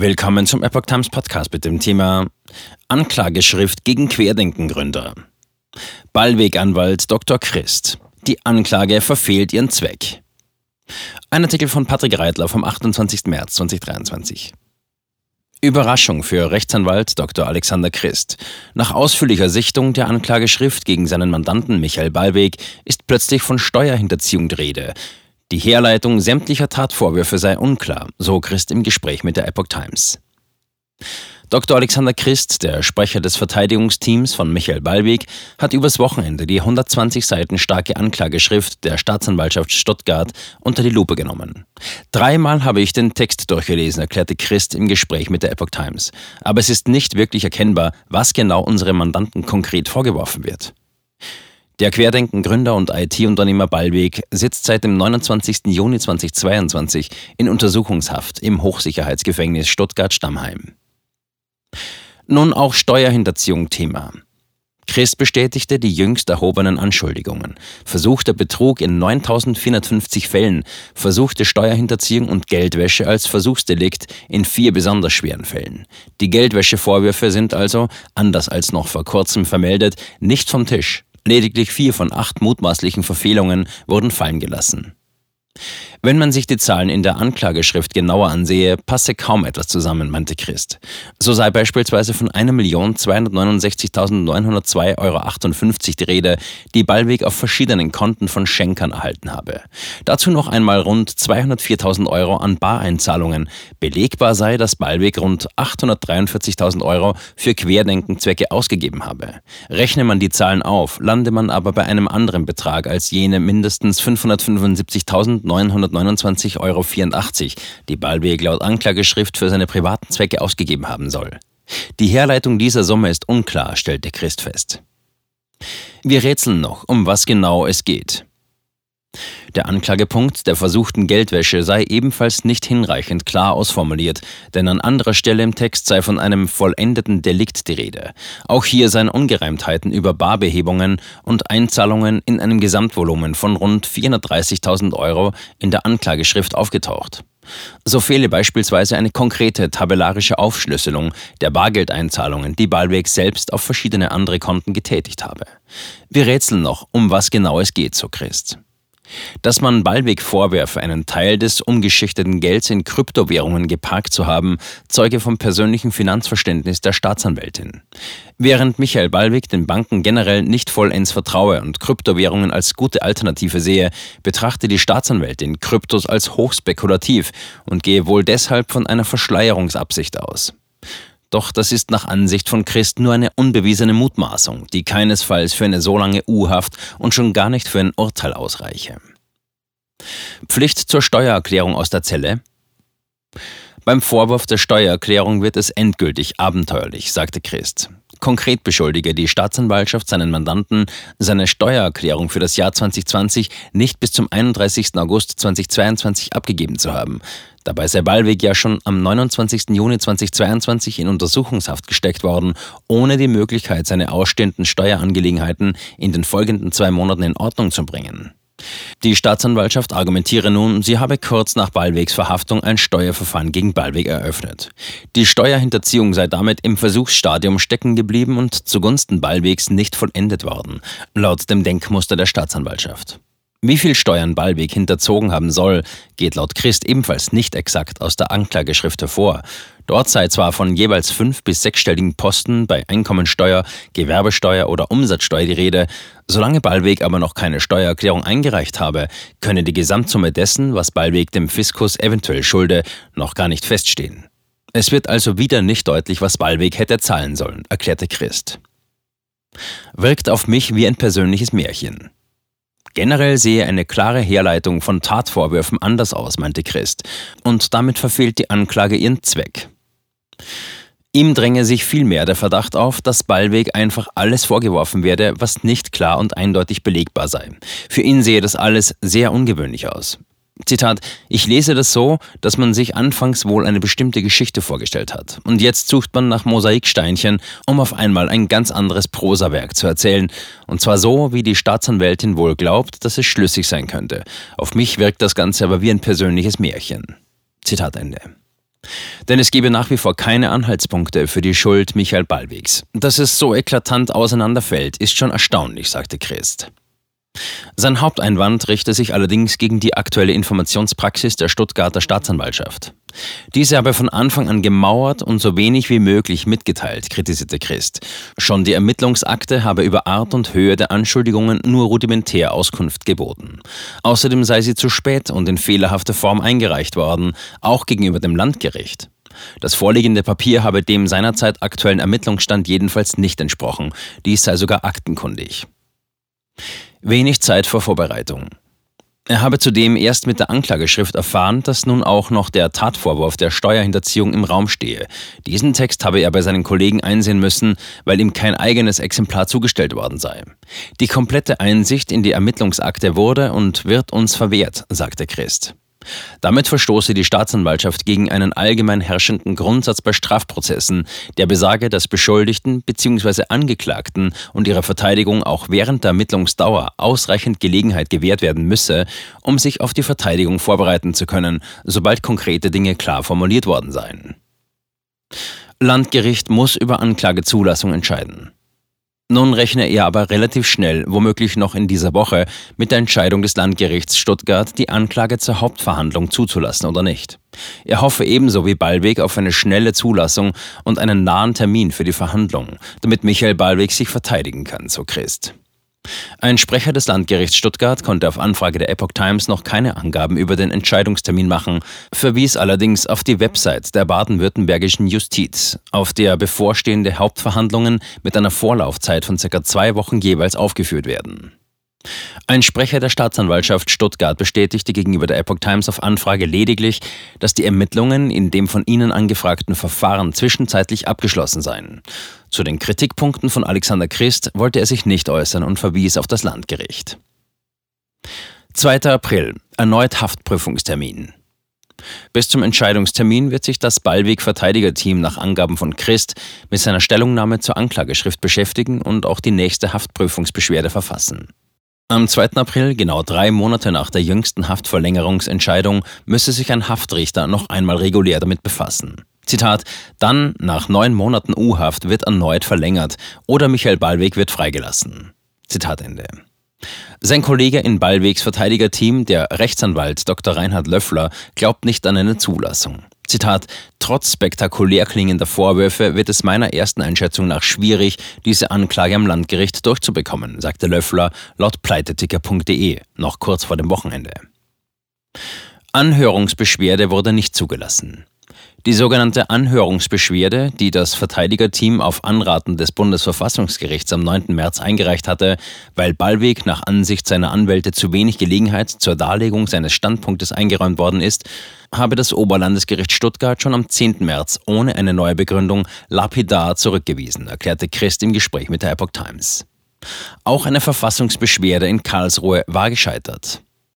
Willkommen zum Epoch Times Podcast mit dem Thema Anklageschrift gegen Querdenkengründer. Ballweganwalt Dr. Christ. Die Anklage verfehlt ihren Zweck. Ein Artikel von Patrick Reitler vom 28. März 2023. Überraschung für Rechtsanwalt Dr. Alexander Christ. Nach ausführlicher Sichtung der Anklageschrift gegen seinen Mandanten Michael Ballweg ist plötzlich von Steuerhinterziehung die Rede. Die Herleitung sämtlicher Tatvorwürfe sei unklar, so Christ im Gespräch mit der Epoch Times. Dr. Alexander Christ, der Sprecher des Verteidigungsteams von Michael Ballweg, hat übers Wochenende die 120 Seiten starke Anklageschrift der Staatsanwaltschaft Stuttgart unter die Lupe genommen. Dreimal habe ich den Text durchgelesen, erklärte Christ im Gespräch mit der Epoch Times. Aber es ist nicht wirklich erkennbar, was genau unserem Mandanten konkret vorgeworfen wird. Der Querdenken-Gründer und IT-Unternehmer Ballweg sitzt seit dem 29. Juni 2022 in Untersuchungshaft im Hochsicherheitsgefängnis Stuttgart-Stammheim. Nun auch Steuerhinterziehung Thema. Christ bestätigte die jüngst erhobenen Anschuldigungen. Versuchter Betrug in 9450 Fällen, versuchte Steuerhinterziehung und Geldwäsche als Versuchsdelikt in vier besonders schweren Fällen. Die Geldwäschevorwürfe sind also, anders als noch vor kurzem vermeldet, nicht vom Tisch. Lediglich vier von acht mutmaßlichen Verfehlungen wurden fallen gelassen. Wenn man sich die Zahlen in der Anklageschrift genauer ansehe, passe kaum etwas zusammen, meinte Christ. So sei beispielsweise von 1.269.902,58 Euro die Rede, die Ballweg auf verschiedenen Konten von Schenkern erhalten habe. Dazu noch einmal rund 204.000 Euro an Bareinzahlungen. Belegbar sei, dass Ballweg rund 843.000 Euro für Querdenkenzwecke ausgegeben habe. Rechne man die Zahlen auf, lande man aber bei einem anderen Betrag als jene mindestens 575.900 229,84 Euro, die Ballweg laut Anklageschrift für seine privaten Zwecke ausgegeben haben soll. Die Herleitung dieser Summe ist unklar, stellte Christ fest. Wir rätseln noch, um was genau es geht. Der Anklagepunkt der versuchten Geldwäsche sei ebenfalls nicht hinreichend klar ausformuliert, denn an anderer Stelle im Text sei von einem vollendeten Delikt die Rede. Auch hier seien Ungereimtheiten über Barbehebungen und Einzahlungen in einem Gesamtvolumen von rund 430.000 Euro in der Anklageschrift aufgetaucht. So fehle beispielsweise eine konkrete tabellarische Aufschlüsselung der Bargeldeinzahlungen, die Ballweg selbst auf verschiedene andere Konten getätigt habe. Wir rätseln noch, um was genau es geht, so Christ. Dass man Ballweg vorwerfe, einen Teil des umgeschichteten Gelds in Kryptowährungen geparkt zu haben, zeuge vom persönlichen Finanzverständnis der Staatsanwältin. Während Michael Ballweg den Banken generell nicht vollends vertraue und Kryptowährungen als gute Alternative sehe, betrachte die Staatsanwältin Kryptos als hochspekulativ und gehe wohl deshalb von einer Verschleierungsabsicht aus. Doch das ist nach Ansicht von Christ nur eine unbewiesene Mutmaßung, die keinesfalls für eine so lange U-Haft und schon gar nicht für ein Urteil ausreiche. Pflicht zur Steuererklärung aus der Zelle? Beim Vorwurf der Steuererklärung wird es endgültig abenteuerlich, sagte Christ. Konkret beschuldige die Staatsanwaltschaft seinen Mandanten, seine Steuererklärung für das Jahr 2020 nicht bis zum 31. August 2022 abgegeben zu haben. Dabei sei Ballweg ja schon am 29. Juni 2022 in Untersuchungshaft gesteckt worden, ohne die Möglichkeit, seine ausstehenden Steuerangelegenheiten in den folgenden zwei Monaten in Ordnung zu bringen. Die Staatsanwaltschaft argumentiere nun, sie habe kurz nach Ballwegs Verhaftung ein Steuerverfahren gegen Ballweg eröffnet. Die Steuerhinterziehung sei damit im Versuchsstadium stecken geblieben und zugunsten Ballwegs nicht vollendet worden, laut dem Denkmuster der Staatsanwaltschaft. Wie viel Steuern Ballweg hinterzogen haben soll, geht laut Christ ebenfalls nicht exakt aus der Anklageschrift hervor. Dort sei zwar von jeweils fünf- bis sechsstelligen Posten bei Einkommensteuer, Gewerbesteuer oder Umsatzsteuer die Rede, solange Ballweg aber noch keine Steuererklärung eingereicht habe, könne die Gesamtsumme dessen, was Ballweg dem Fiskus eventuell schulde, noch gar nicht feststehen. Es wird also wieder nicht deutlich, was Ballweg hätte zahlen sollen, erklärte Christ. Wirkt auf mich wie ein persönliches Märchen. Generell sehe eine klare Herleitung von Tatvorwürfen anders aus, meinte Christ, und damit verfehlt die Anklage ihren Zweck. Ihm dränge sich vielmehr der Verdacht auf, dass Ballweg einfach alles vorgeworfen werde, was nicht klar und eindeutig belegbar sei. Für ihn sehe das alles sehr ungewöhnlich aus. Zitat, ich lese das so, dass man sich anfangs wohl eine bestimmte Geschichte vorgestellt hat. Und jetzt sucht man nach Mosaiksteinchen, um auf einmal ein ganz anderes Prosawerk zu erzählen. Und zwar so, wie die Staatsanwältin wohl glaubt, dass es schlüssig sein könnte. Auf mich wirkt das Ganze aber wie ein persönliches Märchen. Zitat Ende. Denn es gebe nach wie vor keine Anhaltspunkte für die Schuld Michael Ballwegs. Dass es so eklatant auseinanderfällt, ist schon erstaunlich, sagte Christ. Sein Haupteinwand richte sich allerdings gegen die aktuelle Informationspraxis der Stuttgarter Staatsanwaltschaft. Diese habe von Anfang an gemauert und so wenig wie möglich mitgeteilt, kritisierte Christ. Schon die Ermittlungsakte habe über Art und Höhe der Anschuldigungen nur rudimentär Auskunft geboten. Außerdem sei sie zu spät und in fehlerhafter Form eingereicht worden, auch gegenüber dem Landgericht. Das vorliegende Papier habe dem seinerzeit aktuellen Ermittlungsstand jedenfalls nicht entsprochen. Dies sei sogar aktenkundig. Wenig Zeit vor Vorbereitung. Er habe zudem erst mit der Anklageschrift erfahren, dass nun auch noch der Tatvorwurf der Steuerhinterziehung im Raum stehe. Diesen Text habe er bei seinen Kollegen einsehen müssen, weil ihm kein eigenes Exemplar zugestellt worden sei. Die komplette Einsicht in die Ermittlungsakte wurde und wird uns verwehrt, sagte Christ. Damit verstoße die Staatsanwaltschaft gegen einen allgemein herrschenden Grundsatz bei Strafprozessen, der besage, dass Beschuldigten bzw. Angeklagten und ihrer Verteidigung auch während der Ermittlungsdauer ausreichend Gelegenheit gewährt werden müsse, um sich auf die Verteidigung vorbereiten zu können, sobald konkrete Dinge klar formuliert worden seien. Landgericht muss über Anklagezulassung entscheiden. Nun rechne er aber relativ schnell, womöglich noch in dieser Woche, mit der Entscheidung des Landgerichts Stuttgart, die Anklage zur Hauptverhandlung zuzulassen oder nicht. Er hoffe ebenso wie Ballweg auf eine schnelle Zulassung und einen nahen Termin für die Verhandlung, damit Michael Ballweg sich verteidigen kann, so Christ. Ein Sprecher des Landgerichts Stuttgart konnte auf Anfrage der Epoch Times noch keine Angaben über den Entscheidungstermin machen, verwies allerdings auf die Website der baden-württembergischen Justiz, auf der bevorstehende Hauptverhandlungen mit einer Vorlaufzeit von circa zwei Wochen jeweils aufgeführt werden. Ein Sprecher der Staatsanwaltschaft Stuttgart bestätigte gegenüber der Epoch Times auf Anfrage lediglich, dass die Ermittlungen in dem von ihnen angefragten Verfahren zwischenzeitlich abgeschlossen seien. Zu den Kritikpunkten von Alexander Christ wollte er sich nicht äußern und verwies auf das Landgericht. 2. April. Erneut Haftprüfungstermin. Bis zum Entscheidungstermin wird sich das Ballweg-Verteidigerteam nach Angaben von Christ mit seiner Stellungnahme zur Anklageschrift beschäftigen und auch die nächste Haftprüfungsbeschwerde verfassen. Am 2. April, genau drei Monate nach der jüngsten Haftverlängerungsentscheidung, müsse sich ein Haftrichter noch einmal regulär damit befassen. Zitat, dann nach neun Monaten U-Haft wird erneut verlängert oder Michael Ballweg wird freigelassen. Zitat Ende. Sein Kollege in Ballwegs Verteidigerteam, der Rechtsanwalt Dr. Reinhard Löffler, glaubt nicht an eine Zulassung. Zitat, trotz spektakulär klingender Vorwürfe wird es meiner ersten Einschätzung nach schwierig, diese Anklage am Landgericht durchzubekommen, sagte Löffler laut pleiteticker.de noch kurz vor dem Wochenende. Anhörungsbeschwerde wurde nicht zugelassen. Die sogenannte Anhörungsbeschwerde, die das Verteidigerteam auf Anraten des Bundesverfassungsgerichts am 9. März eingereicht hatte, weil Ballweg nach Ansicht seiner Anwälte zu wenig Gelegenheit zur Darlegung seines Standpunktes eingeräumt worden ist, habe das Oberlandesgericht Stuttgart schon am 10. März ohne eine neue Begründung lapidar zurückgewiesen, erklärte Christ im Gespräch mit der Epoch Times. Auch eine Verfassungsbeschwerde in Karlsruhe war gescheitert.